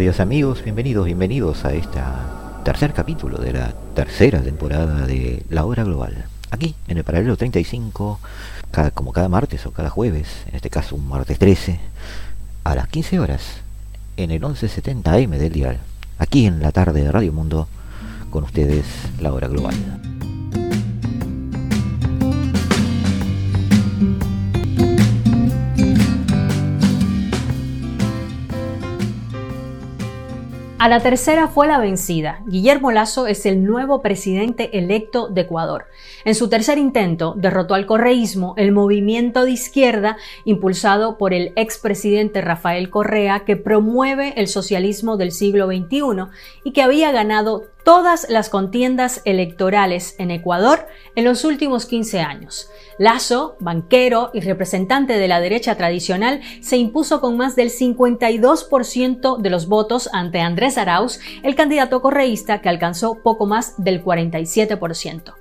días amigos, bienvenidos, bienvenidos a este tercer capítulo de la tercera temporada de La Hora Global. Aquí, en el paralelo 35, cada, como cada martes o cada jueves, en este caso un martes 13, a las 15 horas, en el 1170 AM del dial, aquí en la tarde de Radio Mundo, con ustedes La Hora Global. A la tercera fue la vencida. Guillermo Lazo es el nuevo presidente electo de Ecuador. En su tercer intento derrotó al correísmo, el movimiento de izquierda impulsado por el expresidente Rafael Correa que promueve el socialismo del siglo XXI y que había ganado todas las contiendas electorales en Ecuador en los últimos 15 años. Lazo, banquero y representante de la derecha tradicional, se impuso con más del 52% de los votos ante Andrés Arauz, el candidato correísta que alcanzó poco más del 47%.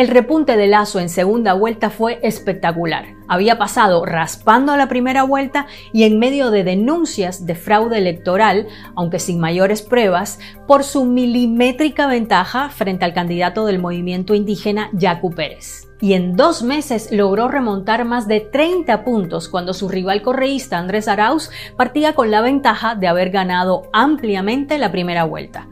El repunte de Lazo en segunda vuelta fue espectacular. Había pasado raspando a la primera vuelta y en medio de denuncias de fraude electoral, aunque sin mayores pruebas, por su milimétrica ventaja frente al candidato del movimiento indígena Yacu Pérez y en dos meses logró remontar más de 30 puntos cuando su rival correísta Andrés Arauz partía con la ventaja de haber ganado ampliamente la primera vuelta.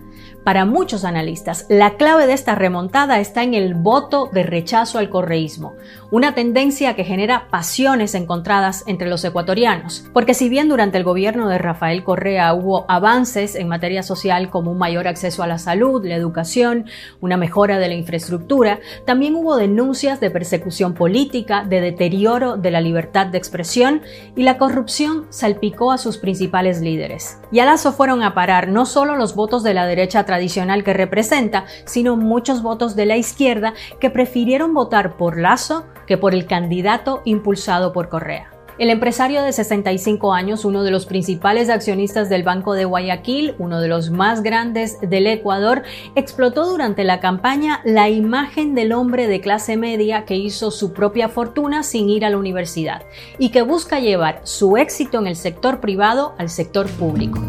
Para muchos analistas, la clave de esta remontada está en el voto de rechazo al correísmo, una tendencia que genera pasiones encontradas entre los ecuatorianos, porque si bien durante el gobierno de Rafael Correa hubo avances en materia social como un mayor acceso a la salud, la educación, una mejora de la infraestructura, también hubo denuncias de persecución política, de deterioro de la libertad de expresión y la corrupción salpicó a sus principales líderes. Y a Lazo fueron a parar no solo los votos de la derecha tradicional que representa, sino muchos votos de la izquierda que prefirieron votar por Lazo que por el candidato impulsado por Correa. El empresario de 65 años, uno de los principales accionistas del Banco de Guayaquil, uno de los más grandes del Ecuador, explotó durante la campaña la imagen del hombre de clase media que hizo su propia fortuna sin ir a la universidad y que busca llevar su éxito en el sector privado al sector público.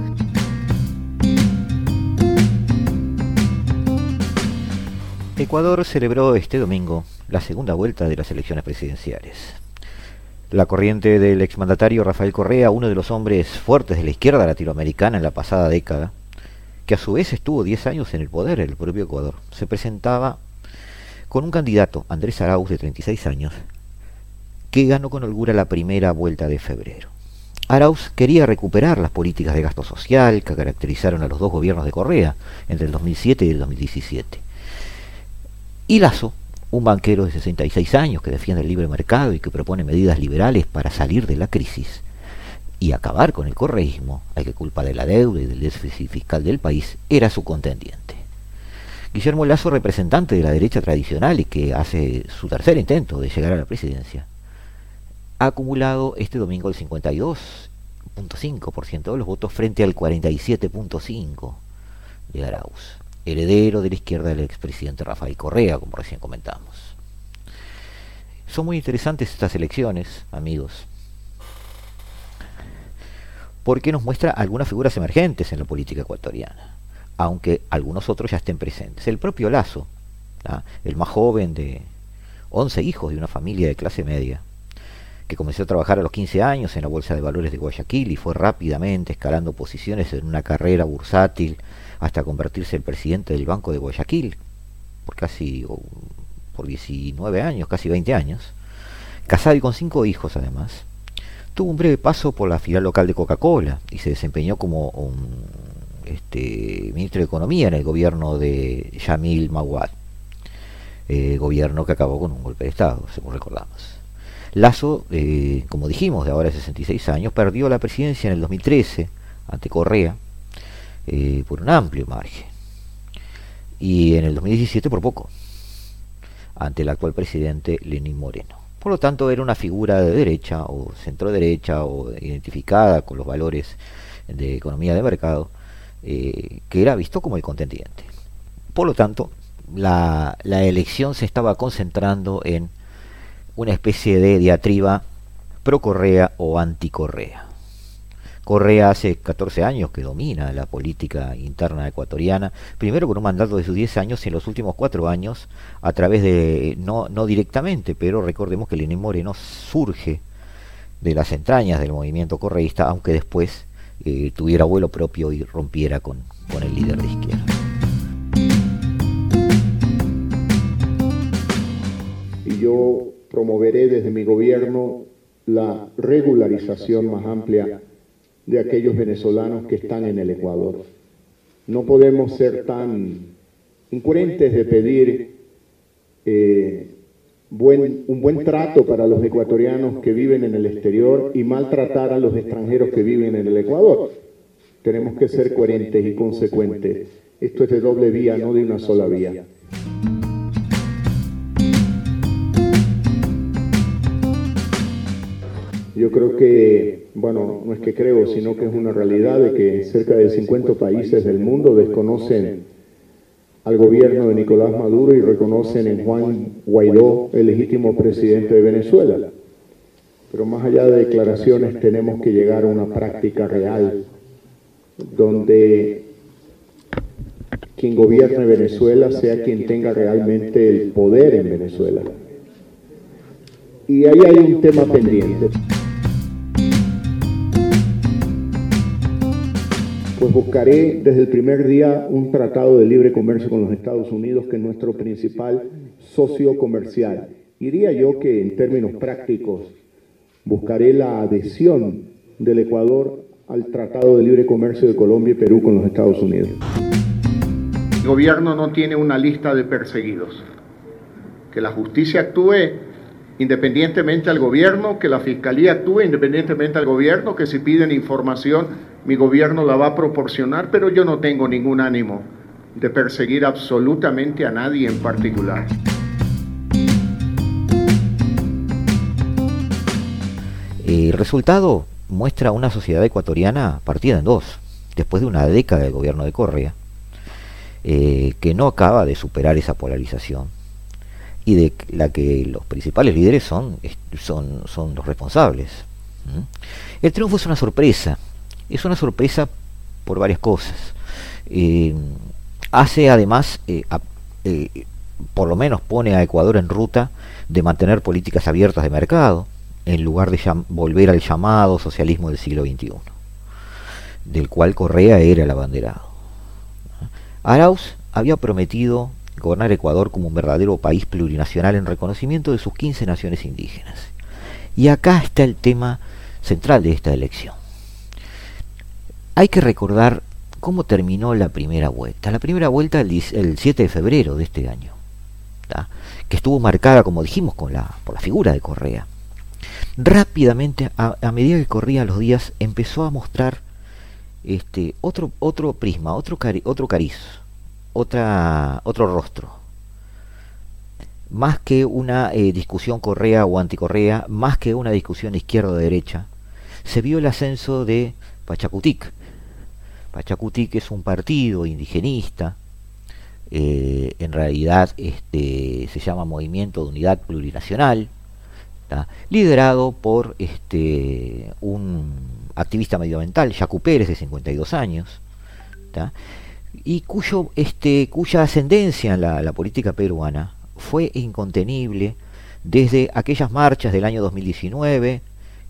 Ecuador celebró este domingo la segunda vuelta de las elecciones presidenciales. La corriente del exmandatario Rafael Correa, uno de los hombres fuertes de la izquierda latinoamericana en la pasada década, que a su vez estuvo 10 años en el poder en el propio Ecuador, se presentaba con un candidato, Andrés Arauz, de 36 años, que ganó con holgura la primera vuelta de febrero. Arauz quería recuperar las políticas de gasto social que caracterizaron a los dos gobiernos de Correa entre el 2007 y el 2017 y Lazo, un banquero de 66 años que defiende el libre mercado y que propone medidas liberales para salir de la crisis y acabar con el correísmo, al que culpa de la deuda y del déficit fiscal del país, era su contendiente. Guillermo Lazo, representante de la derecha tradicional y que hace su tercer intento de llegar a la presidencia, ha acumulado este domingo el 52.5% de los votos frente al 47.5% de Arauz heredero de la izquierda del expresidente Rafael Correa, como recién comentamos. Son muy interesantes estas elecciones, amigos, porque nos muestra algunas figuras emergentes en la política ecuatoriana, aunque algunos otros ya estén presentes. El propio Lazo, el más joven de 11 hijos de una familia de clase media, que comenzó a trabajar a los 15 años en la Bolsa de Valores de Guayaquil y fue rápidamente escalando posiciones en una carrera bursátil hasta convertirse en presidente del Banco de Guayaquil por casi por 19 años, casi 20 años, casado y con cinco hijos además. Tuvo un breve paso por la filial local de Coca-Cola y se desempeñó como un este, ministro de Economía en el gobierno de Yamil Mawad, eh, gobierno que acabó con un golpe de Estado, según recordamos. Lazo, eh, como dijimos, de ahora 66 años, perdió la presidencia en el 2013 ante Correa eh, por un amplio margen. Y en el 2017 por poco, ante el actual presidente Lenín Moreno. Por lo tanto, era una figura de derecha o centro derecha o identificada con los valores de economía de mercado, eh, que era visto como el contendiente. Por lo tanto, la, la elección se estaba concentrando en una especie de diatriba pro Correa o anti Correa. Hace 14 años que domina la política interna ecuatoriana, primero con un mandato de sus 10 años y en los últimos 4 años a través de, no, no directamente, pero recordemos que Lenín Moreno surge de las entrañas del movimiento correísta, aunque después eh, tuviera vuelo propio y rompiera con, con el líder de izquierda. Yo promoveré desde mi gobierno la regularización más amplia de aquellos venezolanos que están en el Ecuador. No podemos ser tan incoherentes de pedir eh, un buen trato para los ecuatorianos que viven en el exterior y maltratar a los extranjeros que viven en el Ecuador. Tenemos que ser coherentes y consecuentes. Esto es de doble vía, no de una sola vía. Creo que, bueno, no es que creo, sino que es una realidad de que cerca de 50 países del mundo desconocen al gobierno de Nicolás Maduro y reconocen en Juan Guaidó el legítimo presidente de Venezuela. Pero más allá de declaraciones tenemos que llegar a una práctica real donde quien gobierne Venezuela sea quien tenga realmente el poder en Venezuela. Y ahí hay un tema pendiente. Pues buscaré desde el primer día un tratado de libre comercio con los Estados Unidos, que es nuestro principal socio comercial. Diría yo que en términos prácticos buscaré la adhesión del Ecuador al Tratado de Libre Comercio de Colombia y Perú con los Estados Unidos. El gobierno no tiene una lista de perseguidos. Que la justicia actúe independientemente al gobierno, que la fiscalía actúe independientemente al gobierno, que si piden información mi gobierno la va a proporcionar, pero yo no tengo ningún ánimo de perseguir absolutamente a nadie en particular. El resultado muestra una sociedad ecuatoriana partida en dos, después de una década del gobierno de Correa, eh, que no acaba de superar esa polarización y de la que los principales líderes son, son, son los responsables. El triunfo es una sorpresa, es una sorpresa por varias cosas. Eh, hace además, eh, eh, por lo menos pone a Ecuador en ruta de mantener políticas abiertas de mercado, en lugar de volver al llamado socialismo del siglo XXI, del cual Correa era el abanderado. Arauz había prometido gobernar Ecuador como un verdadero país plurinacional en reconocimiento de sus 15 naciones indígenas. Y acá está el tema central de esta elección. Hay que recordar cómo terminó la primera vuelta. La primera vuelta el, 7 de febrero de este año, que estuvo marcada, como dijimos, con la, por la figura de Correa. Rápidamente, a, medida que corrían los días, empezó a mostrar este, otro, otro prisma, otro, otro cariz, otra, otro rostro. Más que una eh, discusión Correa o anticorrea, más que una discusión izquierda-derecha, se vio el ascenso de Pachacutic, Pachacutic es un partido indigenista, eh, en realidad este, se llama Movimiento de Unidad Plurinacional, liderado por este, un activista medioambiental, Yacu Pérez, de 52 años, y cuyo, este, cuya ascendencia en la, política peruana fue incontenible desde aquellas marchas del año 2019,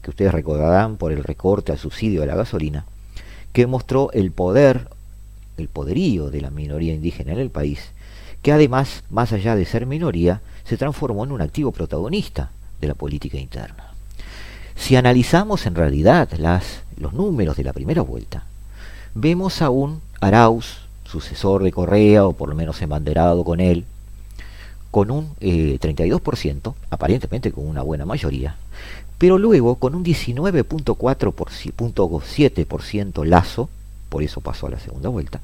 que ustedes recordarán por el recorte al subsidio de la gasolina, que mostró el poder, el poderío de la minoría indígena en el país, que además, más allá de ser minoría, se transformó en un activo protagonista de la política interna. Si analizamos en realidad los números de la primera vuelta, vemos a un Arauz, sucesor de Correa, o por lo menos embanderado con él, con un 32%, eh, aparentemente con una buena mayoría, pero luego con un 19.4%, Lazo, por eso pasó a la segunda vuelta,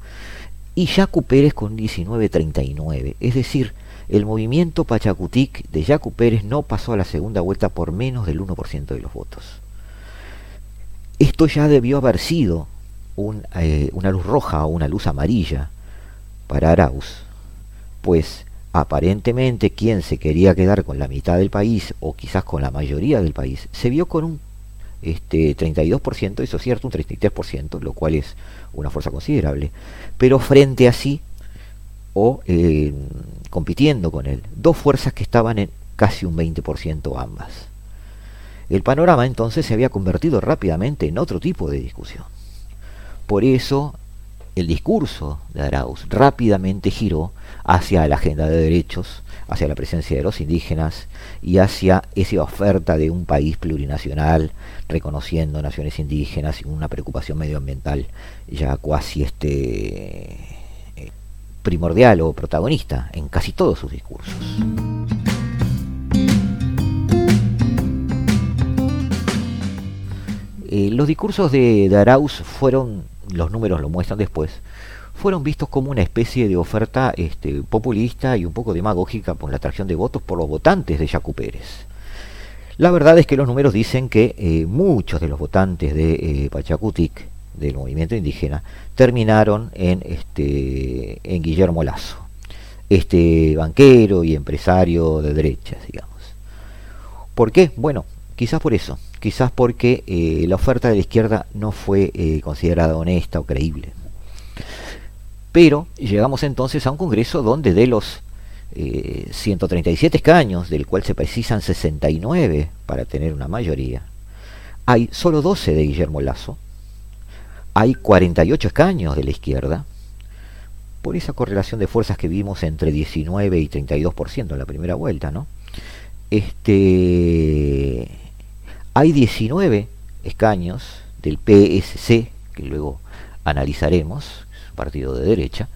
y Yacu Pérez con un 19.39%. Es decir, el movimiento Pachacutic de Yacu Pérez no pasó a la segunda vuelta por menos del 1% de los votos. Esto ya debió haber sido eh, una luz roja o una luz amarilla para Arauz, pues aparentemente quien se quería quedar con la mitad del país o quizás con la mayoría del país se vio con un este, 32%, eso es cierto, un 33%, lo cual es una fuerza considerable, pero frente a sí o eh, compitiendo con él, dos fuerzas que estaban en casi un 20% ambas. El panorama entonces se había convertido rápidamente en otro tipo de discusión. Por eso el discurso de Arauz rápidamente giró hacia la agenda de derechos, hacia la presencia de los indígenas y hacia esa oferta de un país plurinacional reconociendo naciones indígenas y una preocupación medioambiental ya casi este eh, primordial o protagonista en casi todos sus discursos. Eh, los discursos de, de Arauz fueron, los números lo muestran después, fueron vistos como una especie de oferta este, populista y un poco demagógica por la atracción de votos por los votantes de Yacu Pérez. La verdad es que los números dicen que eh, muchos de los votantes de eh, Pachacutic, del movimiento indígena, terminaron en, este, en Guillermo Lazo, este banquero y empresario de derechas, digamos. ¿Por qué? Bueno, quizás por eso, quizás porque eh, la oferta de la izquierda no fue considerada honesta o creíble. Pero llegamos entonces a un Congreso donde de los 137 eh, escaños, del cual se precisan 69 para tener una mayoría, hay solo 12 de Guillermo Lazo, hay 48 escaños de la izquierda, por esa correlación de fuerzas que vimos entre 19 y 32% en la primera vuelta, ¿no? Este, hay 19 escaños del PSC, que luego analizaremos, partido de derecha,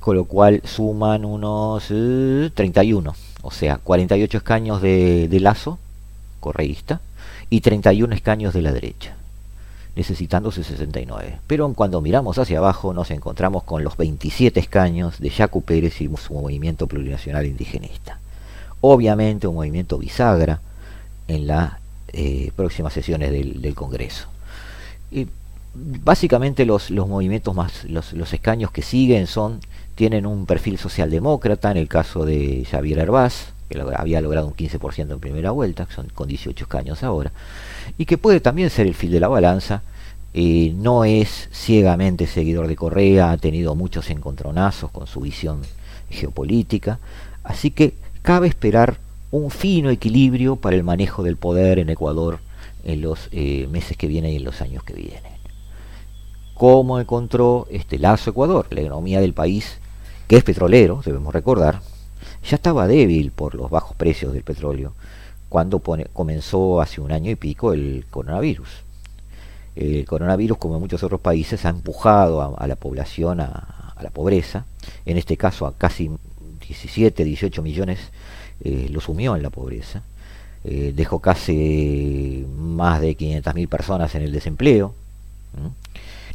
con lo cual suman unos 31, eh, o sea, 48 escaños de, de Lazo, correísta, y 31 escaños de la derecha, necesitándose 69. Pero cuando miramos hacia abajo nos encontramos con los 27 escaños de Jacu Pérez y su movimiento plurinacional indigenista. Obviamente un movimiento bisagra en las eh, próximas sesiones del, Congreso. Básicamente los, los movimientos más, los, los, escaños que siguen son, tienen un perfil socialdemócrata, en el caso de Javier Herbaz, que había logrado un 15% en primera vuelta, son con 18 escaños ahora, y que puede también ser el fil de la balanza, eh, no es ciegamente seguidor de Correa, ha tenido muchos encontronazos con su visión geopolítica, así que cabe esperar un fino equilibrio para el manejo del poder en Ecuador en los eh, meses que vienen y en los años que vienen cómo encontró este Lazo Ecuador, la economía del país, que es petrolero, debemos recordar, ya estaba débil por los bajos precios del petróleo cuando comenzó hace un año y pico el coronavirus. El coronavirus, como en muchos otros países, ha empujado a, la población a, la pobreza, en este caso a casi 17, 18 millones, eh, lo sumió en la pobreza, eh, dejó casi más de 500.000 personas en el desempleo.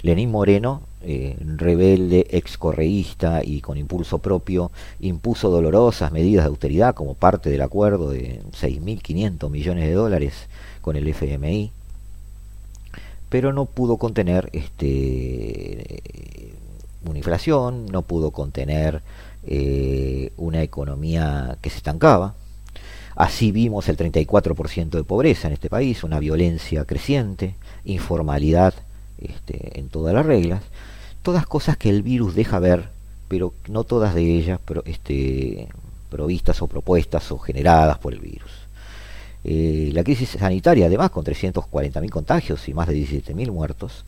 Lenín Moreno, eh, rebelde, excorreísta y con impulso propio, impuso dolorosas medidas de austeridad como parte del acuerdo de 6.500 millones de dólares con el FMI, pero no pudo contener este, una inflación, no pudo contener eh, una economía que se estancaba. Así vimos el 34% de pobreza en este país, una violencia creciente, informalidad este, en todas las reglas, todas cosas que el virus deja ver, pero no todas de ellas pero, este, provistas o propuestas o generadas por el virus. Eh, la crisis sanitaria, además, con 340.000 contagios y más de 17.000 muertos,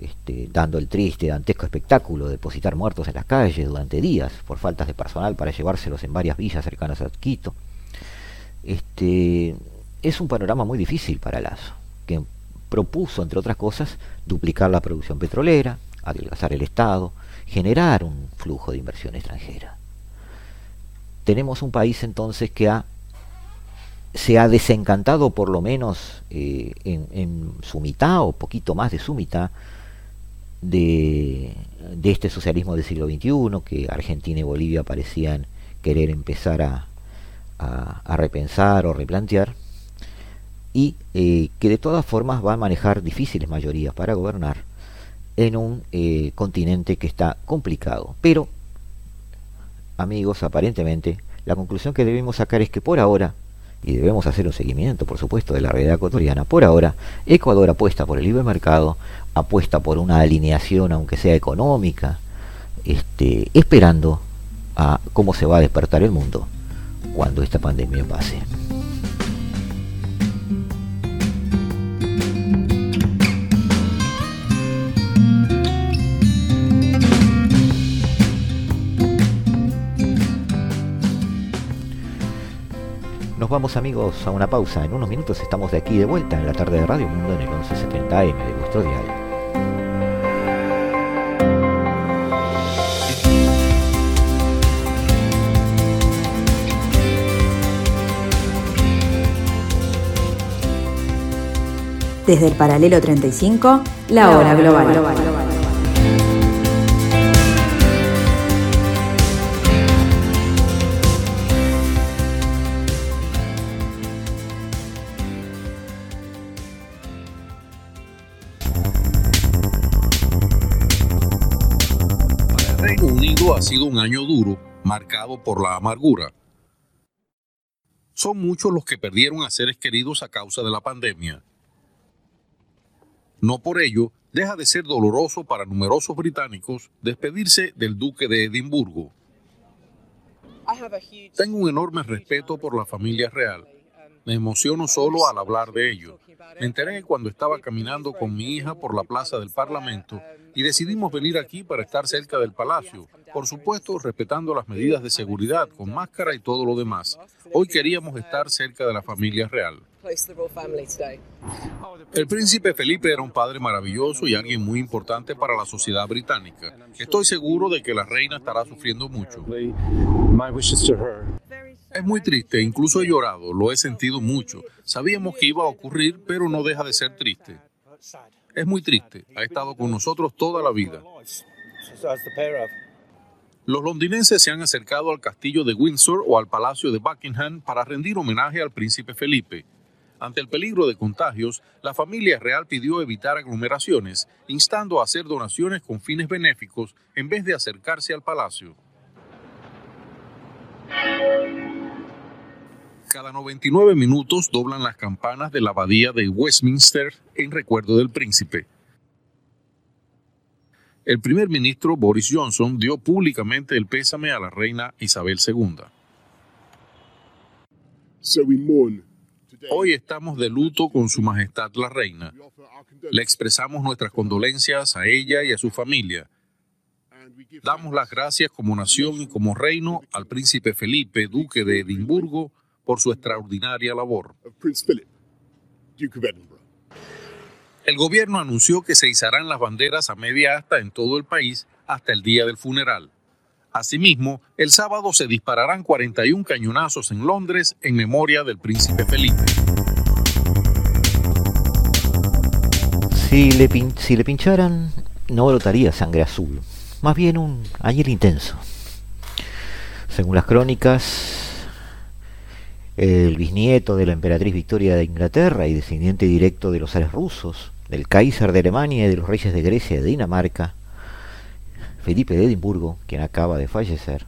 este, dando el triste, dantesco espectáculo de depositar muertos en las calles durante días por faltas de personal para llevárselos en varias villas cercanas a Quito. Este, es un panorama muy difícil para Lazo, que propuso, entre otras cosas, duplicar la producción petrolera, adelgazar el Estado, generar un flujo de inversión extranjera. Tenemos un país entonces que ha, se ha desencantado por lo menos eh, en, su mitad o poquito más de su mitad de, este socialismo del siglo XXI que Argentina y Bolivia parecían querer empezar a, a repensar o replantear y eh, que de todas formas va a manejar difíciles mayorías para gobernar en un eh, continente que está complicado. Pero, amigos, aparentemente, la conclusión que debemos sacar es que por ahora, y debemos hacer un seguimiento, por supuesto, de la realidad ecuatoriana, por ahora, Ecuador apuesta por el libre mercado, apuesta por una alineación, aunque sea económica, este, esperando a cómo se va a despertar el mundo cuando esta pandemia pase. vamos amigos a una pausa. En unos minutos estamos de aquí de vuelta en la tarde de Radio Mundo en el 1170M de vuestro dial. Desde el paralelo 35, la hora global. ha sido un año duro, marcado por la amargura. Son muchos los que perdieron a seres queridos a causa de la pandemia. No por ello deja de ser doloroso para numerosos británicos despedirse del duque de Edimburgo. Tengo un enorme respeto por la familia real. Me emociono solo al hablar de ello. Me enteré cuando estaba caminando con mi hija por la plaza del Parlamento y decidimos venir aquí para estar cerca del palacio, por supuesto respetando las medidas de seguridad con máscara y todo lo demás. Hoy queríamos estar cerca de la familia real. El príncipe Felipe era un padre maravilloso y alguien muy importante para la sociedad británica. Estoy seguro de que la reina estará sufriendo mucho. Es muy triste, incluso he llorado, lo he sentido mucho. Sabíamos que iba a ocurrir, pero no deja de ser triste. Es muy triste, ha estado con nosotros toda la vida. Los londinenses se han acercado al castillo de Windsor o al palacio de Buckingham para rendir homenaje al príncipe Felipe. Ante el peligro de contagios, la familia real pidió evitar aglomeraciones, instando a hacer donaciones con fines benéficos en vez de acercarse al palacio. Cada 99 minutos doblan las campanas de la abadía de Westminster en recuerdo del príncipe el primer ministro Boris Johnson dio públicamente el pésame a la reina Isabel II. Hoy estamos de luto con Su Majestad la Reina. Le expresamos nuestras condolencias a ella y a su familia. Damos las gracias como nación y como reino al príncipe Felipe, duque de Edimburgo, por su extraordinaria labor. El gobierno anunció que se izarán las banderas a media asta en todo el país hasta el día del funeral. Asimismo, el sábado se dispararán 41 cañonazos en Londres en memoria del príncipe Felipe. Si le, pincharan, no brotaría sangre azul, más bien un ayer intenso. Según las crónicas, el bisnieto de la emperatriz Victoria de Inglaterra y descendiente directo de los zares rusos, del Kaiser de Alemania y de los reyes de Grecia y de Dinamarca, Felipe de Edimburgo, quien acaba de fallecer,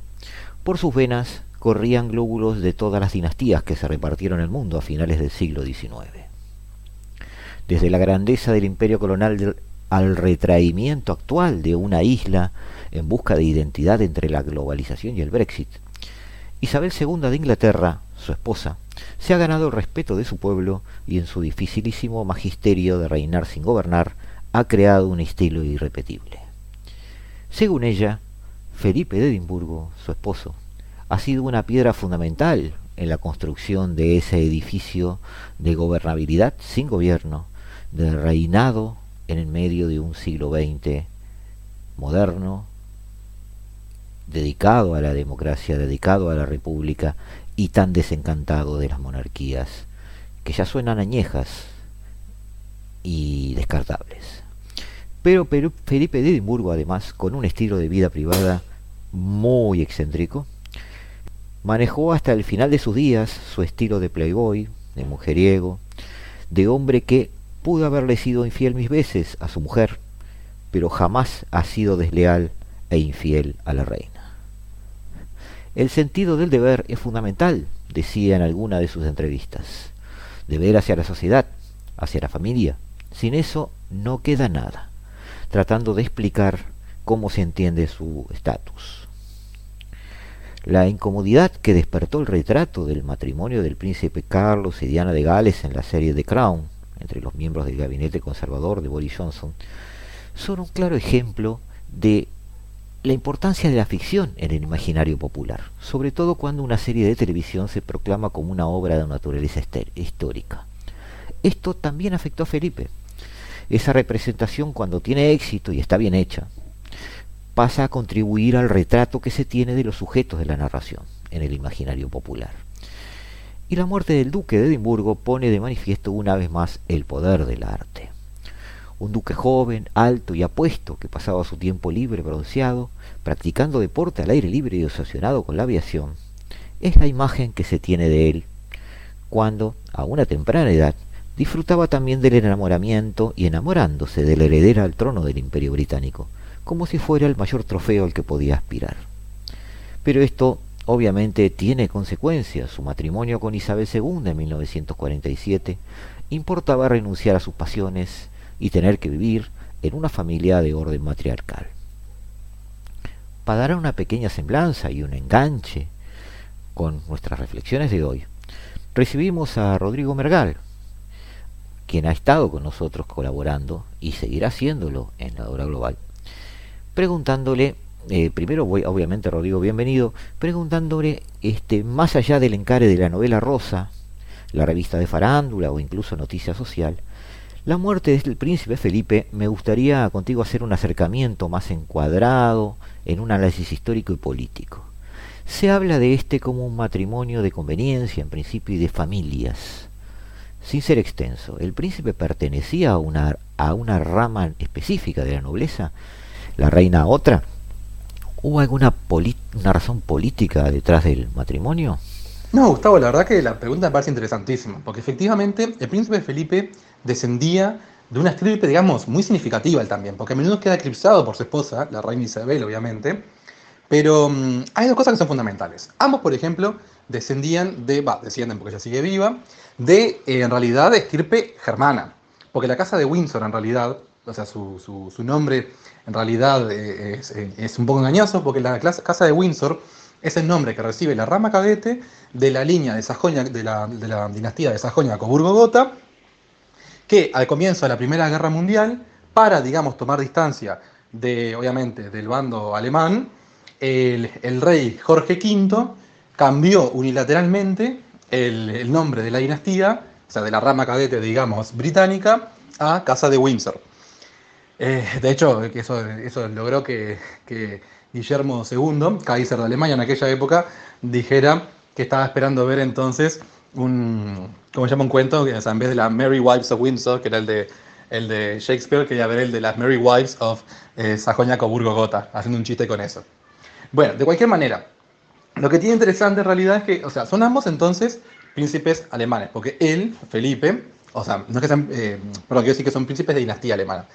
por sus venas corrían glóbulos de todas las dinastías que se repartieron el mundo a finales del siglo XIX. Desde la grandeza del imperio colonial al retraimiento actual de una isla en busca de identidad entre la globalización y el Brexit, Isabel II de Inglaterra, su esposa, se ha ganado el respeto de su pueblo y en su dificilísimo magisterio de reinar sin gobernar ha creado un estilo irrepetible. Según ella, Felipe de Edimburgo, su esposo, ha sido una piedra fundamental en la construcción de ese edificio de gobernabilidad sin gobierno, de reinado en el medio de un siglo XX moderno, dedicado a la democracia, dedicado a la república y tan desencantado de las monarquías que ya suenan añejas y descartables. Pero, Felipe de Edimburgo, además, con un estilo de vida privada muy excéntrico, manejó hasta el final de sus días su estilo de playboy, de mujeriego, de hombre que pudo haberle sido infiel mis veces a su mujer, pero jamás ha sido desleal e infiel a la reina. El sentido del deber es fundamental, decía en alguna de sus entrevistas. Deber hacia la sociedad, hacia la familia. Sin eso no queda nada tratando de explicar cómo se entiende su estatus. La incomodidad que despertó el retrato del matrimonio del príncipe Carlos y Diana de Gales en la serie The Crown, entre los miembros del gabinete conservador de Boris Johnson, son un claro ejemplo de la importancia de la ficción en el imaginario popular, sobre todo cuando una serie de televisión se proclama como una obra de naturaleza histórica. Esto también afectó a Felipe, esa representación cuando tiene éxito y está bien hecha, pasa a contribuir al retrato que se tiene de los sujetos de la narración en el imaginario popular. Y la muerte del duque de Edimburgo pone de manifiesto una vez más el poder del arte. Un duque joven, alto y apuesto que pasaba su tiempo libre bronceado, practicando deporte al aire libre y obsesionado con la aviación, es la imagen que se tiene de él cuando, a una temprana edad, disfrutaba también del enamoramiento y enamorándose de la heredera al trono del imperio británico, como si fuera el mayor trofeo al que podía aspirar. Pero esto obviamente tiene consecuencias. Su matrimonio con Isabel II en 1947 importaba renunciar a sus pasiones y tener que vivir en una familia de orden matriarcal. Para dar una pequeña semblanza y un enganche con nuestras reflexiones de hoy, recibimos a Rodrigo Mergal, quien ha estado con nosotros colaborando y seguirá haciéndolo en la hora global, preguntándole, eh, primero voy, obviamente Rodrigo, bienvenido, preguntándole, este, más allá del encare de la novela rosa, la revista de farándula o incluso noticia social, la muerte del príncipe Felipe, me gustaría contigo hacer un acercamiento más encuadrado en un análisis histórico y político. Se habla de este como un matrimonio de conveniencia, en principio, y de familias sin ser extenso. ¿El príncipe pertenecía a una, a una rama específica de la nobleza? ¿La reina a otra? ¿Hubo alguna una razón política detrás del matrimonio? No, Gustavo, la verdad que la pregunta me parece interesantísima, porque efectivamente el príncipe Felipe descendía de una estirpe, digamos, muy significativa él también, porque a menudo queda eclipsado por su esposa, la reina Isabel, obviamente, pero mm, hay dos cosas que son fundamentales. Ambos, por ejemplo, descendían de, va, descienden porque ella sigue viva, de eh, en realidad estirpe germana. Porque la casa de Windsor en realidad, o sea, su, nombre en realidad eh, eh, es, un poco engañoso porque la casa de Windsor es el nombre que recibe la rama cadete de la línea de Sajonia, de la, dinastía de Sajonia-Coburgo-Gotha, que al comienzo de la Primera Guerra Mundial, para, digamos, tomar distancia de, obviamente, del bando alemán, el, el rey Jorge V cambió unilateralmente el, nombre de la dinastía, o sea, de la rama cadete, digamos, británica, a Casa de Windsor. Eh, de hecho, eso, logró que, Guillermo II, Kaiser de Alemania en aquella época, dijera que estaba esperando ver entonces un, ¿cómo se llama? Un cuento, o sea, en vez de la Merry Wives of Windsor, que era el de, el de Shakespeare, quería ver el de las Merry Wives of eh, Sajonia-Coburgo-Gotha, haciendo un chiste con eso. Bueno, de cualquier manera, lo que tiene interesante en realidad es que, o sea, son ambos entonces príncipes alemanes, porque él, Felipe, o sea, no es que sean, eh, perdón, quiero decir que son príncipes de dinastía alemana,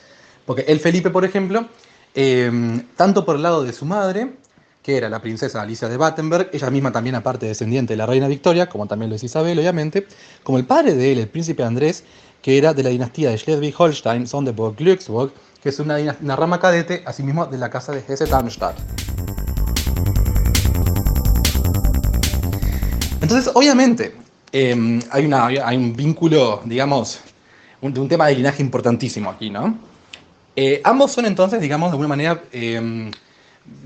porque él, Felipe, por ejemplo, em, tanto por el lado de su madre, que era la princesa Alicia de Battenberg, ella misma también aparte descendiente de la reina Victoria, como también lo es Isabel, obviamente, como el padre de él, el príncipe Andrés, que era de la dinastía de Schleswig-Holstein, Sonderburg-Glücksburg, que es una, una, rama cadete, asimismo, de la casa de Hesse-Darmstadt. Entonces, obviamente, em, hay, un vínculo, digamos, un, un tema de linaje importantísimo aquí, ¿no? Eh, ambos son entonces, digamos, de alguna manera em,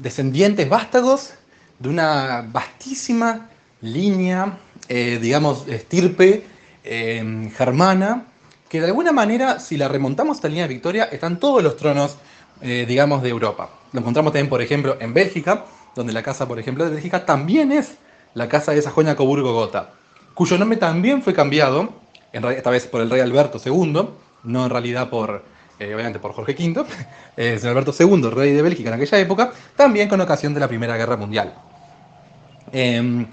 descendientes vástagos de una vastísima línea, eh, digamos, estirpe em, germana, que de alguna manera, si la remontamos a esta línea de Victoria, están todos los tronos eh, digamos, de Europa. Lo encontramos también, por ejemplo, en Bélgica, donde la casa, por ejemplo, de Bélgica también es la casa de Sajonia Coburgo Gotha, cuyo nombre también fue cambiado, esta vez por el rey Alberto II, no en realidad por, eh, obviamente por Jorge V, eh, Alberto II, rey de Bélgica en aquella época, también con ocasión de la Primera Guerra Mundial. Em,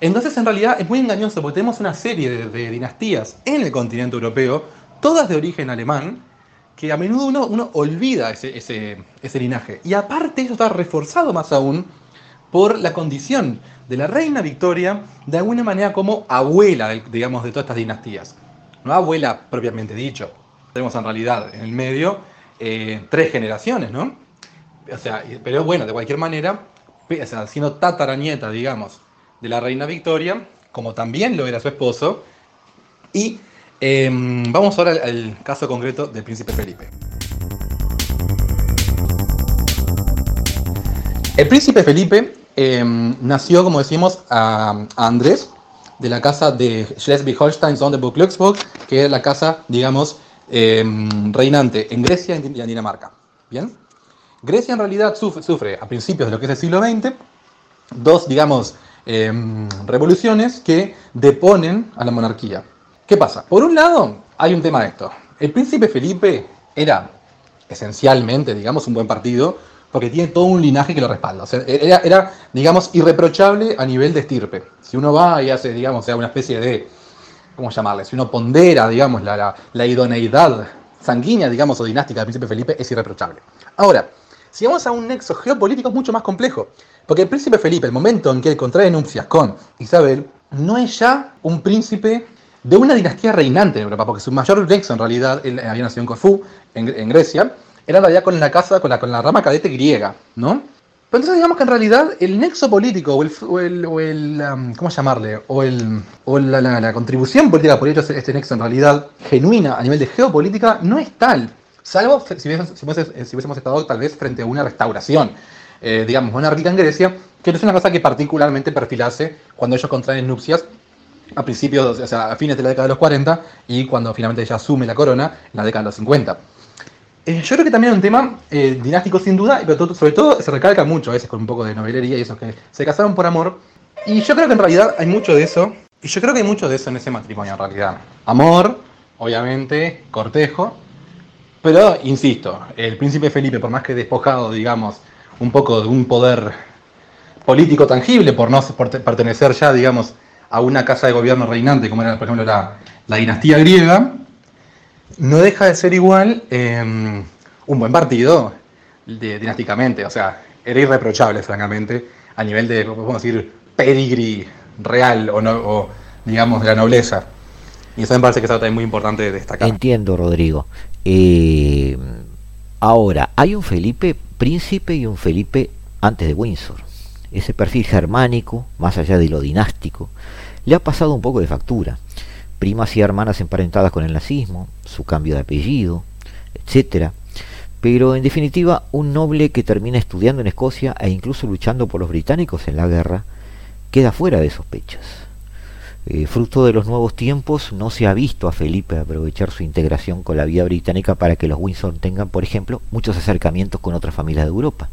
entonces, en realidad es muy engañoso porque tenemos una serie de, dinastías en el continente europeo, todas de origen alemán, que a menudo uno, uno olvida ese, ese, linaje. Y aparte, eso está reforzado más aún por la condición de la reina Victoria, de alguna manera como abuela, digamos, de todas estas dinastías. No abuela propiamente dicho. Tenemos en realidad en el medio eh, tres generaciones, ¿no? O sea, pero bueno, de cualquier manera, o sea, siendo tataranieta, digamos, de la reina Victoria, como también lo era su esposo. Y em, vamos ahora al, caso concreto del príncipe Felipe. El príncipe Felipe em, nació, como decimos, a, Andrés, de la casa de Schleswig-Holstein-Sonderburg-Glücksburg, que es la casa, digamos, em, reinante en Grecia y en Dinamarca. ¿Bien? Grecia en realidad sufre, sufre, a principios de lo que es el siglo XX dos, digamos, Em, revoluciones que deponen a la monarquía. ¿Qué pasa? Por un lado, hay un tema de esto. El príncipe Felipe era esencialmente, digamos, un buen partido porque tiene todo un linaje que lo respalda. O sea, era, digamos, irreprochable a nivel de estirpe. Si uno va y hace, digamos, sea una especie de, ¿cómo llamarle? Si uno pondera, digamos, la, la idoneidad sanguínea, digamos, o dinástica del príncipe Felipe, es irreprochable. Ahora, si vamos a un nexo geopolítico es mucho más complejo. Porque el príncipe Felipe, el momento en que él contrae nupcias con Isabel, no es ya un príncipe de una dinastía reinante en Europa, porque su mayor nexo en realidad, había nacido en Corfú, en, Grecia, era realidad con la casa, con la, con la rama cadete griega, ¿no? Pero entonces digamos que en realidad el nexo político o el, o el, um, ¿cómo llamarle? O, el, o la, contribución política por ello este nexo en realidad genuina a nivel de geopolítica no es tal. Salvo si, hubiésemos estado tal vez frente a una restauración eh, digamos, monárquica en Grecia, que no es una cosa que particularmente perfilase cuando ellos contraen nupcias a principios, o sea, a fines de la década de los 40 y cuando finalmente ella asume la corona en la década de los 50. Eh, yo creo que también es un tema eh, dinástico sin duda, pero sobre todo se recalca mucho a veces con un poco de novelería y eso, que se casaron por amor. Y yo creo que en realidad hay mucho de eso, y yo creo que hay mucho de eso en ese matrimonio en realidad. Amor, obviamente, cortejo, pero insisto, el príncipe Felipe, por más que despojado, digamos, un poco de un poder político tangible por no pertenecer ya, digamos, a una casa de gobierno reinante, como era, por ejemplo, la, dinastía griega, no deja de ser igual em, un buen partido dinásticamente. O sea, era irreprochable, francamente, a nivel de, podemos decir, pedigree real o, no, digamos, de la nobleza. Y eso me parece que es algo muy importante de destacar. Entiendo, Rodrigo. Eh, ahora, hay un Felipe príncipe y un Felipe antes de Windsor. Ese perfil germánico, más allá de lo dinástico, le ha pasado un poco de factura. Primas y hermanas emparentadas con el nazismo, su cambio de apellido, etc. Pero en definitiva, un noble que termina estudiando en Escocia e incluso luchando por los británicos en la guerra, queda fuera de sospechas. Eh, fruto de los nuevos tiempos, no se ha visto a Felipe aprovechar su integración con la vida británica para que los Windsor tengan, por ejemplo, muchos acercamientos con otras familias de Europa.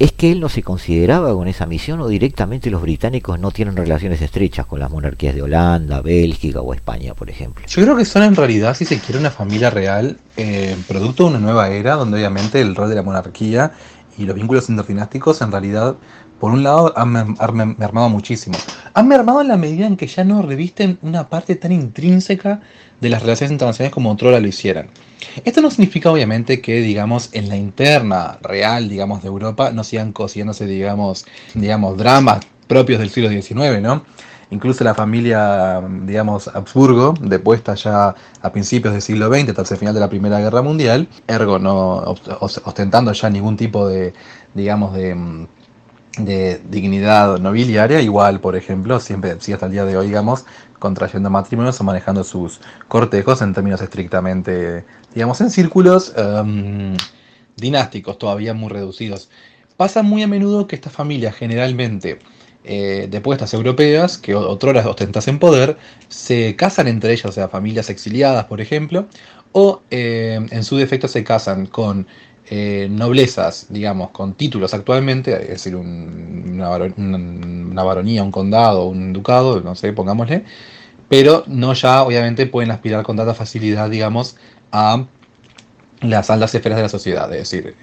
¿Es que él no se consideraba con esa misión o directamente los británicos no tienen relaciones estrechas con las monarquías de Holanda, Bélgica o España, por ejemplo? Yo creo que son en realidad, si se quiere, una familia real, eh, producto de una nueva era, donde obviamente el rol de la monarquía y los vínculos interdinásticos en realidad por un lado, han mermado muchísimo. Han mermado en la medida en que ya no revisten una parte tan intrínseca de las relaciones internacionales como otrora lo hicieran. Esto no significa, obviamente, que, digamos, en la interna real, digamos, de Europa no sigan cosiéndose, digamos, digamos, dramas propios del siglo XIX, ¿no? Incluso la familia, digamos, Habsburgo, depuesta ya a principios del siglo XX, tras el final de la Primera Guerra Mundial, ergo no ostentando ya ningún tipo de, digamos, de mm, de dignidad nobiliaria, igual, por ejemplo, siempre, si hasta el día de hoy, digamos, contrayendo matrimonios o manejando sus cortejos en términos estrictamente, digamos, en círculos em, dinásticos todavía muy reducidos. Pasa muy a menudo que estas familias generalmente eh, depuestas europeas que otrora ostentasen poder, se casan entre ellas, o sea, familias exiliadas, por ejemplo, o eh, en su defecto se casan con eh, noblezas, digamos, con títulos actualmente, es decir, una, baronía, un condado, un ducado, no sé, pongámosle, pero no ya, obviamente, pueden aspirar con tanta facilidad, digamos, a las altas esferas de la sociedad. Es decir,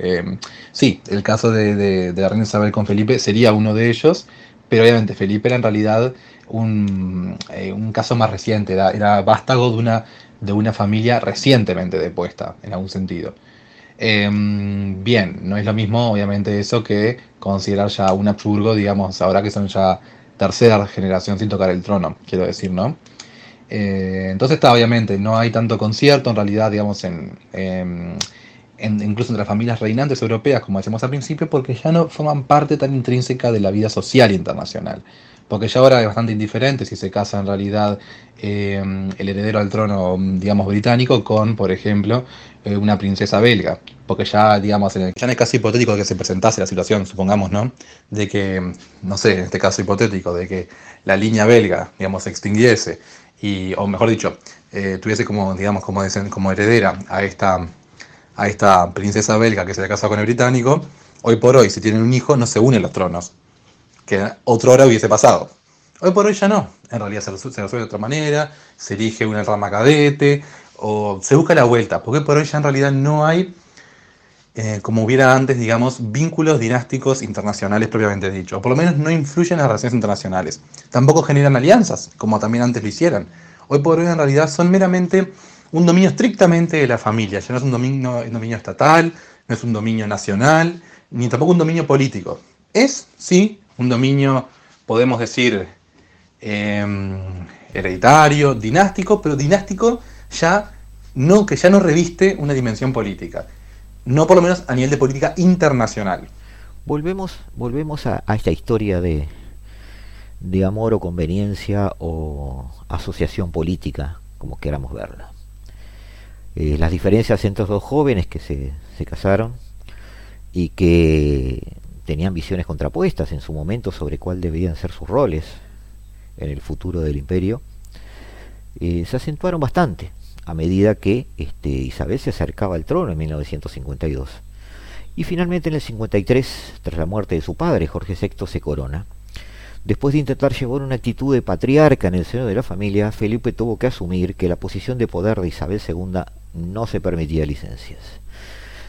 sí, el caso de, de la reina Isabel con Felipe sería uno de ellos, pero obviamente Felipe era en realidad un, eh, caso más reciente, era, vástago de una familia recientemente depuesta, en algún sentido. Em, bien, no es lo mismo obviamente eso que considerar ya un Habsburgo, digamos, ahora que son ya tercera generación sin tocar el trono, quiero decir, ¿no? Eh, entonces está, obviamente, no hay tanto concierto en realidad, digamos, en, en incluso entre las familias reinantes europeas, como decíamos al principio, porque ya no forman parte tan intrínseca de la vida social internacional. Porque ya ahora es bastante indiferente si se casa en realidad eh, el heredero al trono, digamos, británico con, por ejemplo, eh, una princesa belga. Porque ya, digamos, ya no es casi hipotético que se presentase la situación, supongamos, ¿no? De que, no sé, en este caso hipotético, de que la línea belga, digamos, se extinguiese, y, o mejor dicho, eh, tuviese como, digamos, como, como heredera a esta a esta princesa belga que se le casado con el británico, hoy por hoy, si tienen un hijo, no se unen los tronos, que otra hora hubiese pasado. Hoy por hoy ya no, en realidad se resuelve, de otra manera, se elige una rama cadete, o se busca la vuelta, porque por hoy ya en realidad no hay, eh, como hubiera antes, digamos, vínculos dinásticos internacionales propiamente dicho, o por lo menos no influyen en las relaciones internacionales. Tampoco generan alianzas, como también antes lo hicieran. Hoy por hoy en realidad son meramente un dominio estrictamente de la familia, ya no es un dominio, un dominio estatal, no es un dominio nacional, ni tampoco un dominio político. Es, sí, un dominio, podemos decir, em, hereditario, dinástico, pero dinástico ya no, que ya no reviste una dimensión política. No por lo menos a nivel de política internacional. Volvemos, volvemos a, esta historia de, de amor o conveniencia o asociación política, como queramos verla. Eh, las diferencias entre los dos jóvenes que se, casaron y que tenían visiones contrapuestas en su momento sobre cuál deberían ser sus roles en el futuro del imperio, eh, se acentuaron bastante a medida que este, Isabel se acercaba al trono en 1952. Y finalmente en el 53, tras la muerte de su padre, Jorge VI se corona. Después de intentar llevar una actitud de patriarca en el seno de la familia, Felipe tuvo que asumir que la posición de poder de Isabel II no se permitía licencias.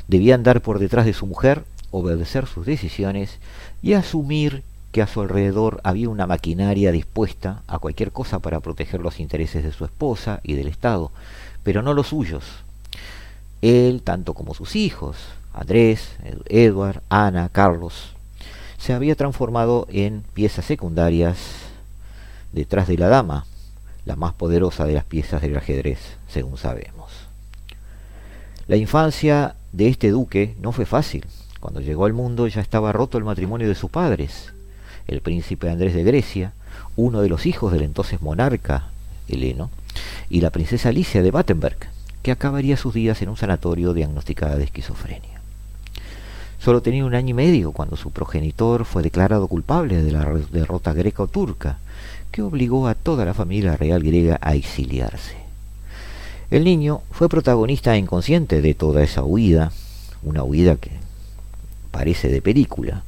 Debía andar por detrás de su mujer, obedecer sus decisiones y asumir que a su alrededor había una maquinaria dispuesta a cualquier cosa para proteger los intereses de su esposa y del Estado, pero no los suyos. Él, tanto como sus hijos, Andrés, Edward, Ana, Carlos, se había transformado en piezas secundarias detrás de la dama, la más poderosa de las piezas del ajedrez, según sabemos. La infancia de este duque no fue fácil. Cuando llegó al mundo ya estaba roto el matrimonio de sus padres, el príncipe Andrés de Grecia, uno de los hijos del entonces monarca Heleno, y la princesa Alicia de Battenberg, que acabaría sus días en un sanatorio diagnosticada de esquizofrenia. Solo tenía un año y medio cuando su progenitor fue declarado culpable de la derrota greco-turca, que obligó a toda la familia real griega a exiliarse. El niño fue protagonista inconsciente de toda esa huida, una huida que parece de película.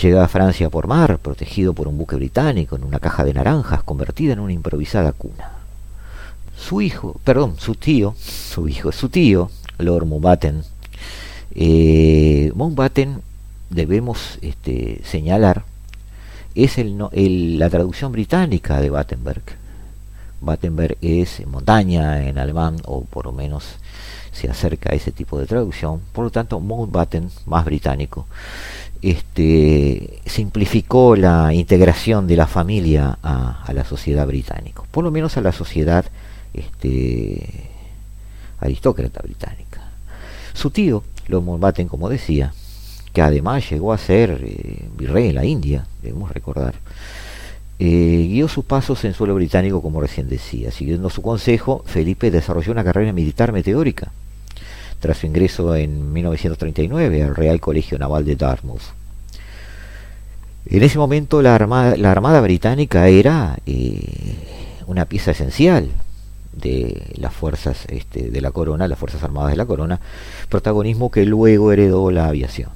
Llega a Francia por mar, protegido por un buque británico en una caja de naranjas convertida en una improvisada cuna. Su hijo, perdón, su tío, su hijo, su tío, Lord Mountbatten, eh, Mountbatten, debemos este, señalar, es el, la traducción británica de Battenberg. Battenberg es montaña en alemán, o por lo menos se acerca a ese tipo de traducción. Por lo tanto, Mountbatten, más británico, este, simplificó la integración de la familia a, la sociedad británica, por lo menos a la sociedad este, aristócrata británica. Su tío, Lord Mountbatten, como decía, que además llegó a ser eh, virrey en la India, debemos recordar, eh, guió sus pasos en suelo británico, como recién decía. Siguiendo su consejo, Felipe desarrolló una carrera militar meteórica, tras su ingreso en 1939 al Real Colegio Naval de Dartmouth. En ese momento la Armada, la armada Británica era eh, una pieza esencial de las fuerzas este, de la corona, las Fuerzas Armadas de la Corona, protagonismo que luego heredó la aviación.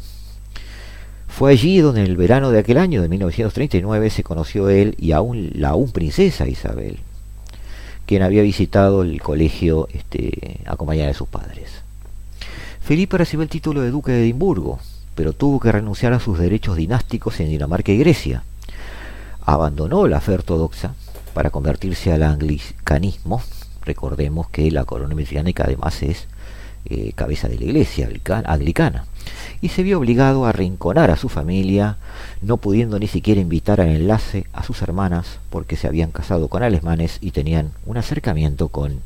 Fue allí donde en el verano de aquel año, de 1939, se conoció él y aún la aún princesa Isabel, quien había visitado el colegio este, acompañada de sus padres. Felipe recibió el título de duque de Edimburgo, pero tuvo que renunciar a sus derechos dinásticos en Dinamarca y Grecia. Abandonó la fe ortodoxa para convertirse al anglicanismo. Recordemos que la corona británica además es eh, cabeza de la iglesia anglicana y se vio obligado a arrinconar a su familia, no pudiendo ni siquiera invitar al enlace a sus hermanas porque se habían casado con alemanes y tenían un acercamiento con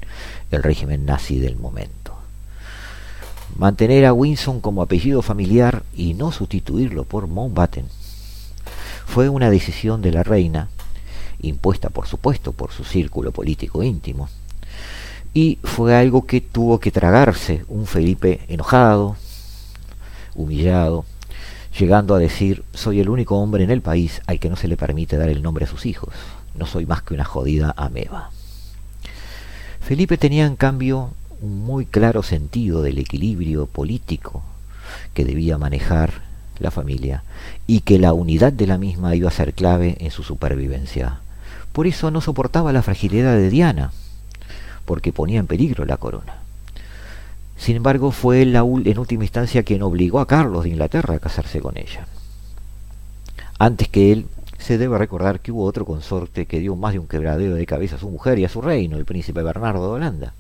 el régimen nazi del momento. Mantener a Winson como apellido familiar y no sustituirlo por Mountbatten fue una decisión de la reina, impuesta por supuesto por su círculo político íntimo, y fue algo que tuvo que tragarse un Felipe enojado, humillado, llegando a decir, soy el único hombre en el país al que no se le permite dar el nombre a sus hijos, no soy más que una jodida ameba. Felipe tenía en cambio un muy claro sentido del equilibrio político que debía manejar la familia y que la unidad de la misma iba a ser clave en su supervivencia. Por eso no soportaba la fragilidad de Diana, porque ponía en peligro la corona. Sin embargo, fue él en última instancia quien obligó a Carlos de Inglaterra a casarse con ella. Antes que él, se debe recordar que hubo otro consorte que dio más de un quebradero de cabeza a su mujer y a su reino, el príncipe Bernardo de Holanda,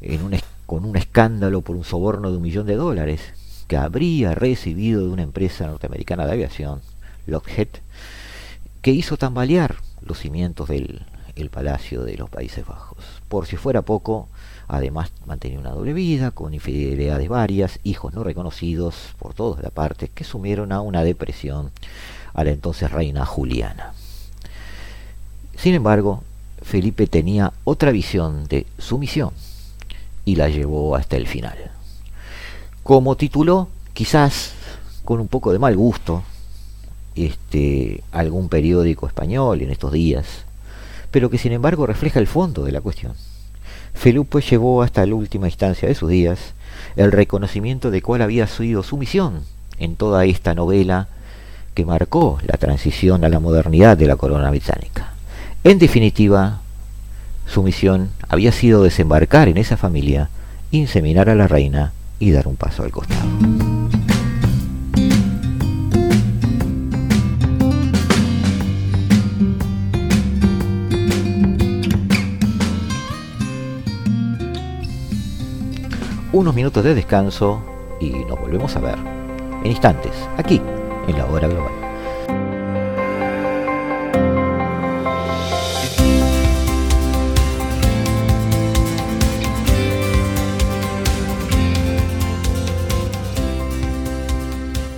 en un, con un escándalo por un soborno de un millón de dólares que habría recibido de una empresa norteamericana de aviación, Lockheed, que hizo tambalear los cimientos del el palacio de los Países Bajos. Por si fuera poco, Además mantenía una doble vida, con infidelidades varias, hijos no reconocidos por todos la parte, que sumieron a una depresión a la entonces reina Juliana. Sin embargo, Felipe tenía otra visión de su misión y la llevó hasta el final. Como tituló, quizás con un poco de mal gusto, este, algún periódico español en estos días, pero que sin embargo refleja el fondo de la cuestión. Felipe llevó hasta la última instancia de sus días el reconocimiento de cuál había sido su misión en toda esta novela que marcó la transición a la modernidad de la corona británica. En definitiva, su misión había sido desembarcar en esa familia, inseminar a la reina y dar un paso al costado. unos minutos de descanso y nos volvemos a ver en instantes, aquí, en la hora global.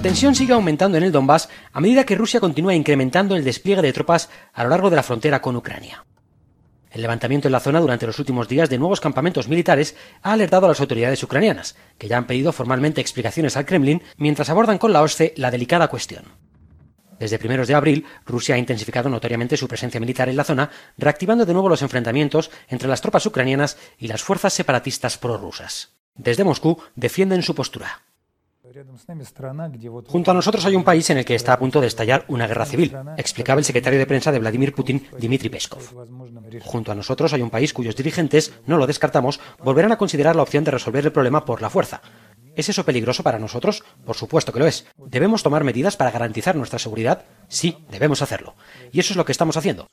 La tensión sigue aumentando en el Donbass a medida que Rusia continúa incrementando el despliegue de tropas a lo largo de la frontera con Ucrania. El levantamiento en la zona durante los últimos días de nuevos campamentos militares ha alertado a las autoridades ucranianas, que ya han pedido formalmente explicaciones al Kremlin mientras abordan con la OSCE la delicada cuestión. Desde primeros de abril, Rusia ha intensificado notoriamente su presencia militar en la zona, reactivando de nuevo los enfrentamientos entre las tropas ucranianas y las fuerzas separatistas prorrusas. Desde Moscú defienden su postura. Junto a nosotros hay un país en el que está a punto de estallar una guerra civil, explicaba el secretario de prensa de Vladimir Putin, Dmitry Peskov. Junto a nosotros hay un país cuyos dirigentes, no lo descartamos, volverán a considerar la opción de resolver el problema por la fuerza. ¿Es eso peligroso para nosotros? Por supuesto que lo es. ¿Debemos tomar medidas para garantizar nuestra seguridad? Sí, debemos hacerlo. Y eso es lo que estamos haciendo.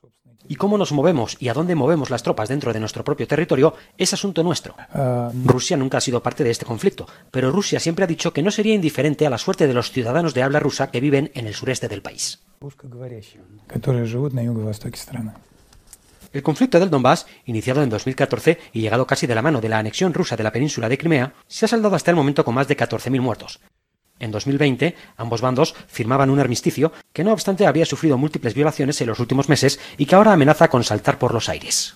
Y cómo nos movemos y a dónde movemos las tropas dentro de nuestro propio territorio es asunto nuestro. Ah, Rusia nunca ha sido parte de este conflicto, pero Rusia siempre ha dicho que no sería indiferente a la suerte de los ciudadanos de habla rusa que viven en el sureste del país. El conflicto del Donbass, iniciado en 2014 y llegado casi de la mano de la anexión rusa de la península de Crimea, se ha saldado hasta el momento con más de 14.000 muertos. En 2020, ambos bandos firmaban un armisticio que no obstante había sufrido múltiples violaciones en los últimos meses y que ahora amenaza con saltar por los aires.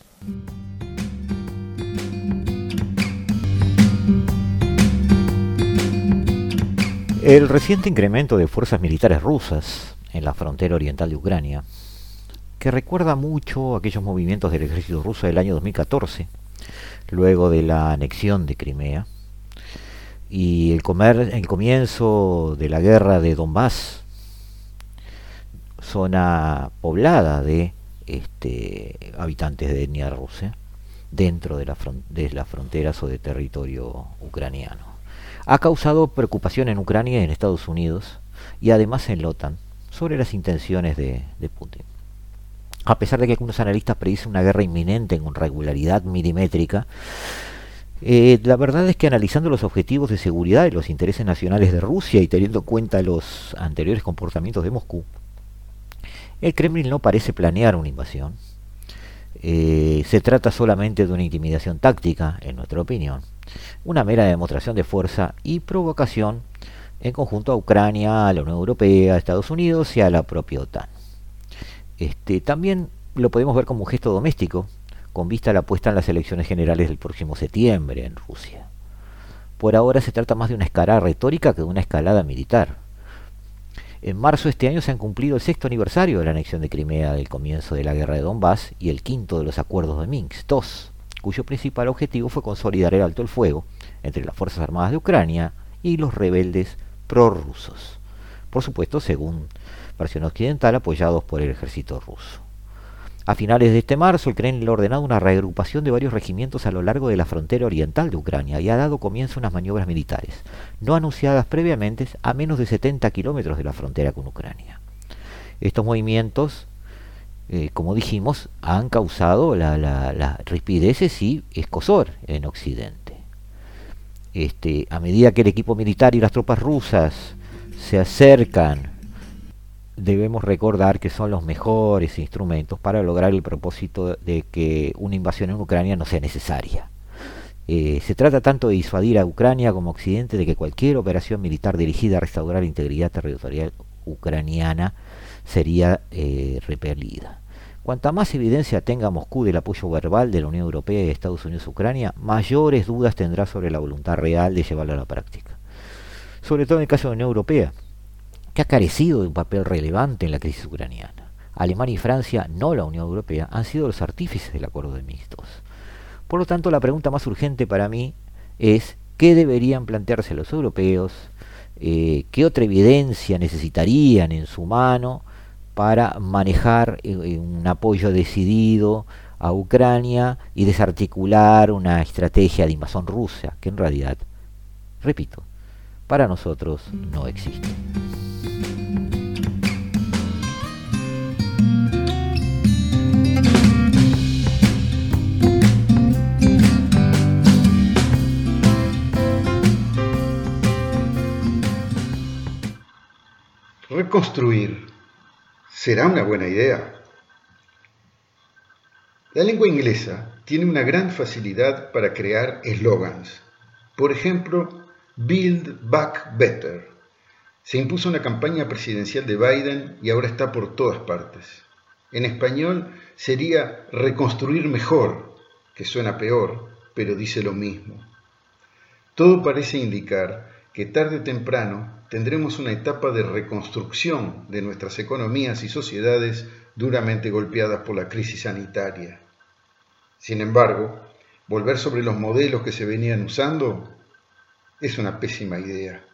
El reciente incremento de fuerzas militares rusas en la frontera oriental de Ucrania, que recuerda mucho aquellos movimientos del ejército ruso del año 2014, luego de la anexión de Crimea, y el, comer, el comienzo de la guerra de Donbass, zona poblada de este, habitantes de etnia rusa, dentro de, la de las fronteras o de territorio ucraniano ha causado preocupación en Ucrania y en Estados Unidos y además en la OTAN sobre las intenciones de, Putin. A pesar de que algunos analistas predicen una guerra inminente en regularidad milimétrica, eh, la verdad es que analizando los objetivos de seguridad y los intereses nacionales de Rusia y teniendo en cuenta los anteriores comportamientos de Moscú, el Kremlin no parece planear una invasión. Eh, se trata solamente de una intimidación táctica, en nuestra opinión, una mera demostración de fuerza y provocación en conjunto a Ucrania, a la Unión Europea, a Estados Unidos y a la propia OTAN. Este, también lo podemos ver como un gesto doméstico, con vista a la puesta en las elecciones generales del próximo septiembre en Rusia. Por ahora se trata más de una escalada retórica que de una escalada militar. En marzo de este año se han cumplido el sexto aniversario de la anexión de Crimea del comienzo de la guerra de Donbass y el quinto de los acuerdos de Minsk II cuyo principal objetivo fue consolidar el alto el fuego entre las Fuerzas Armadas de Ucrania y los rebeldes prorrusos. Por supuesto, según versión occidental, apoyados por el ejército ruso. A finales de este marzo, el Kremlin ha ordenado una reagrupación de varios regimientos a lo largo de la frontera oriental de Ucrania y ha dado comienzo a unas maniobras militares, no anunciadas previamente, a menos de 70 kilómetros de la frontera con Ucrania. Estos movimientos eh, como dijimos, han causado la, la, rispideces y escosor en Occidente. Este, a medida que el equipo militar y las tropas rusas se acercan, debemos recordar que son los mejores instrumentos para lograr el propósito de que una invasión en Ucrania no sea necesaria. Eh, se trata tanto de disuadir a Ucrania como Occidente de que cualquier operación militar dirigida a restaurar la integridad territorial ucraniana sería eh, repelida. Cuanta más evidencia tenga Moscú del apoyo verbal de la Unión Europea y Estados Unidos a Ucrania, mayores dudas tendrá sobre la voluntad real de llevarlo a la práctica. Sobre todo en el caso de la Unión Europea, que ha carecido de un papel relevante en la crisis ucraniana. Alemania y Francia, no la Unión Europea, han sido los artífices del acuerdo de mixtos. Por lo tanto, la pregunta más urgente para mí es qué deberían plantearse los europeos, eh, qué otra evidencia necesitarían en su mano para manejar eh, eh, un apoyo decidido a Ucrania y desarticular una estrategia de invasión rusa que en realidad, repito, para nosotros no existe. Reconstruir será una buena idea. La lengua inglesa tiene una gran facilidad para crear eslogans. Por ejemplo, Build Back Better. Se impuso una campaña presidencial de Biden y ahora está por todas partes. En español sería reconstruir mejor, que suena peor, pero dice lo mismo. Todo parece indicar que tarde o temprano tendremos una etapa de reconstrucción de nuestras economías y sociedades duramente golpeadas por la crisis sanitaria. Sin embargo, volver sobre los modelos que se venían usando es una pésima idea.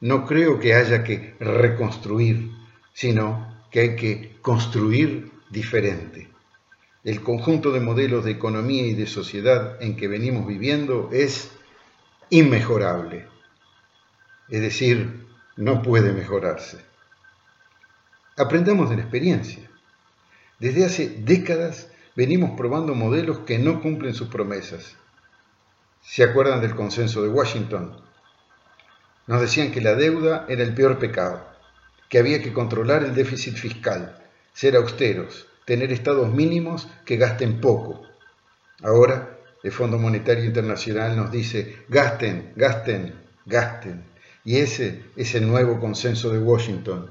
No creo que haya que reconstruir, sino que hay que construir diferente. El conjunto de modelos de economía y de sociedad en que venimos viviendo es inmejorable es decir, no puede mejorarse. Aprendamos de la experiencia. Desde hace décadas venimos probando modelos que no cumplen sus promesas. ¿Se acuerdan del consenso de Washington? Nos decían que la deuda era el peor pecado que había que controlar el déficit fiscal, ser austeros, tener estados mínimos que gasten poco. Ahora el Fondo Monetario Internacional nos dice, gasten, gasten, gasten. Y ese es el nuevo consenso de Washington.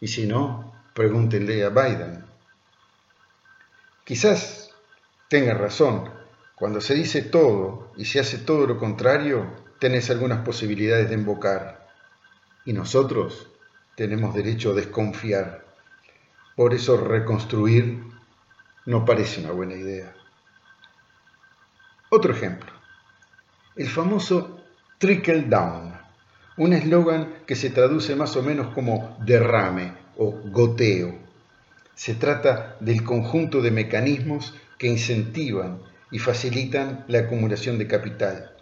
Y si no, pregúntenle a Biden. Quizás tenga razón. Cuando se dice todo y se hace todo lo contrario, tenés algunas posibilidades de embocar. Y nosotros tenemos derecho a desconfiar. Por eso reconstruir no parece una buena idea. Otro ejemplo, el famoso trickle down, un eslogan que se traduce más o menos como derrame o goteo. Se trata del conjunto de mecanismos que incentivan y facilitan la acumulación de capital.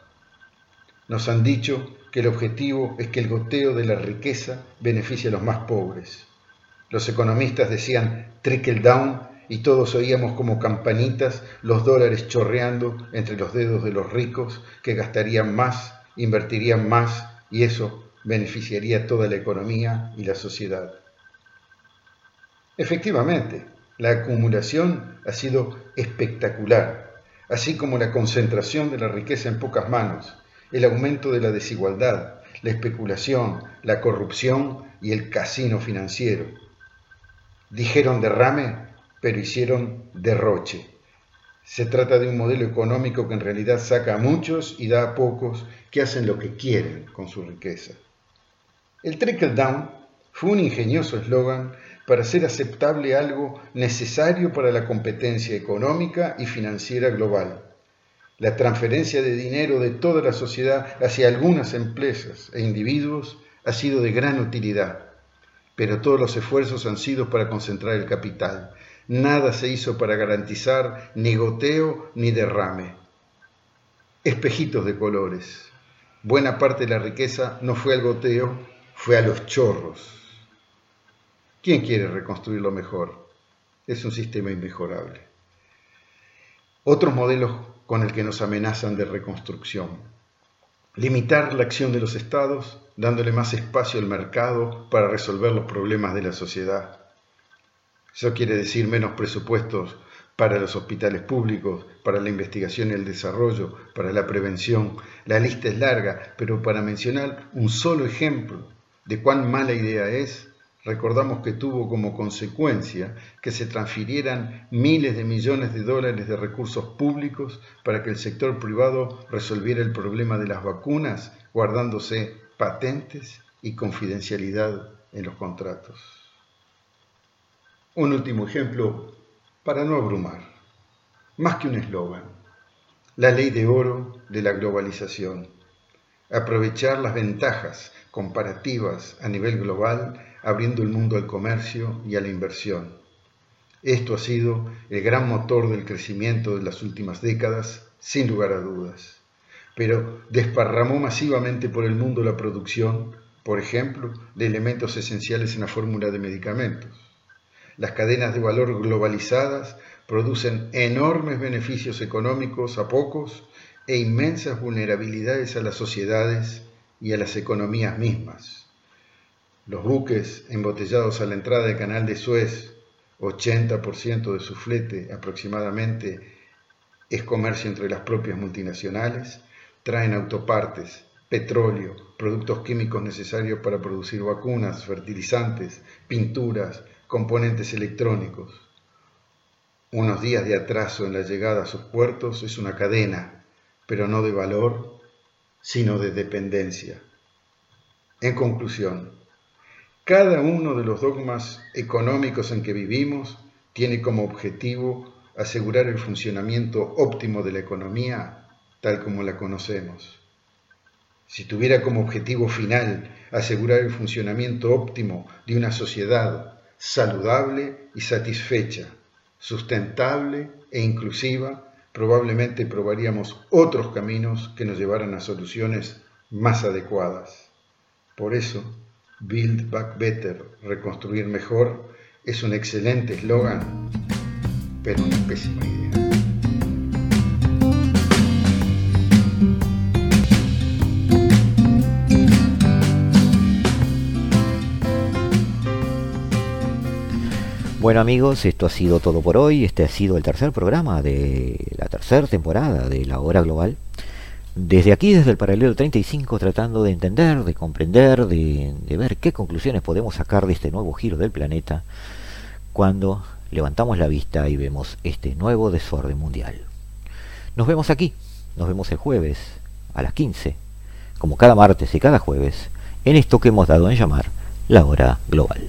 Nos han dicho que el objetivo es que el goteo de la riqueza beneficie a los más pobres. Los economistas decían trickle down y todos oíamos como campanitas los dólares chorreando entre los dedos de los ricos que gastarían más, invertirían más y eso beneficiaría toda la economía y la sociedad. Efectivamente, la acumulación ha sido espectacular, así como la concentración de la riqueza en pocas manos, el aumento de la desigualdad, la especulación, la corrupción y el casino financiero. Dijeron derrame pero hicieron derroche. Se trata de un modelo económico que en realidad saca a muchos y da a pocos que hacen lo que quieren con su riqueza. El trickle down fue un ingenioso eslogan para hacer aceptable algo necesario para la competencia económica y financiera global. La transferencia de dinero de toda la sociedad hacia algunas empresas e individuos ha sido de gran utilidad, pero todos los esfuerzos han sido para concentrar el capital, Nada se hizo para garantizar ni goteo ni derrame. Espejitos de colores. Buena parte de la riqueza no fue al goteo, fue a los chorros. ¿Quién quiere reconstruirlo mejor? Es un sistema inmejorable. Otros modelos con el que nos amenazan de reconstrucción. Limitar la acción de los estados, dándole más espacio al mercado para resolver los problemas de la sociedad eso quiere decir menos presupuestos para los hospitales públicos, para la investigación y el desarrollo, para la prevención. La lista es larga, pero para mencionar un solo ejemplo de cuán mala idea es, recordamos que tuvo como consecuencia que se transfirieran miles de millones de dólares de recursos públicos para que el sector privado resolviera el problema de las vacunas, guardándose patentes y confidencialidad en los contratos. Un último ejemplo para no abrumar, más que un eslogan, la ley de oro de la globalización, aprovechar las ventajas comparativas a nivel global, abriendo el mundo al comercio y a la inversión. Esto ha sido el gran motor del crecimiento de las últimas décadas, sin lugar a dudas. Pero desparramó masivamente por el mundo la producción, por ejemplo, de elementos esenciales en la fórmula de medicamentos las cadenas de valor globalizadas producen enormes beneficios económicos a pocos e inmensas vulnerabilidades a las sociedades y a las economías mismas. Los buques embotellados a la entrada del canal de Suez, 80% de su flete aproximadamente es comercio entre las propias multinacionales, traen autopartes, petróleo, productos químicos necesarios para producir vacunas, fertilizantes, pinturas, componentes electrónicos. Unos días de atraso en la llegada a sus puertos es una cadena, pero no de valor, sino de dependencia. En conclusión, cada uno de los dogmas económicos en que vivimos tiene como objetivo asegurar el funcionamiento óptimo de la economía tal como la conocemos. Si tuviera como objetivo final asegurar el funcionamiento óptimo de una sociedad saludable y satisfecha, sustentable e inclusiva, probablemente probaríamos otros caminos que nos llevaran a soluciones más adecuadas. Por eso, Build Back Better, reconstruir mejor, es un excelente eslogan, pero una pésima idea. Bueno amigos, esto ha sido todo por hoy. Este ha sido el tercer programa de la tercera temporada de La Hora Global. Desde aquí, desde el paralelo 35, tratando de entender, de comprender, de, de ver qué conclusiones podemos sacar de este nuevo giro del planeta cuando levantamos la vista y vemos este nuevo desorden mundial. Nos vemos aquí, nos vemos el jueves a las 15, como cada martes y cada jueves, en esto que hemos dado en llamar la hora global.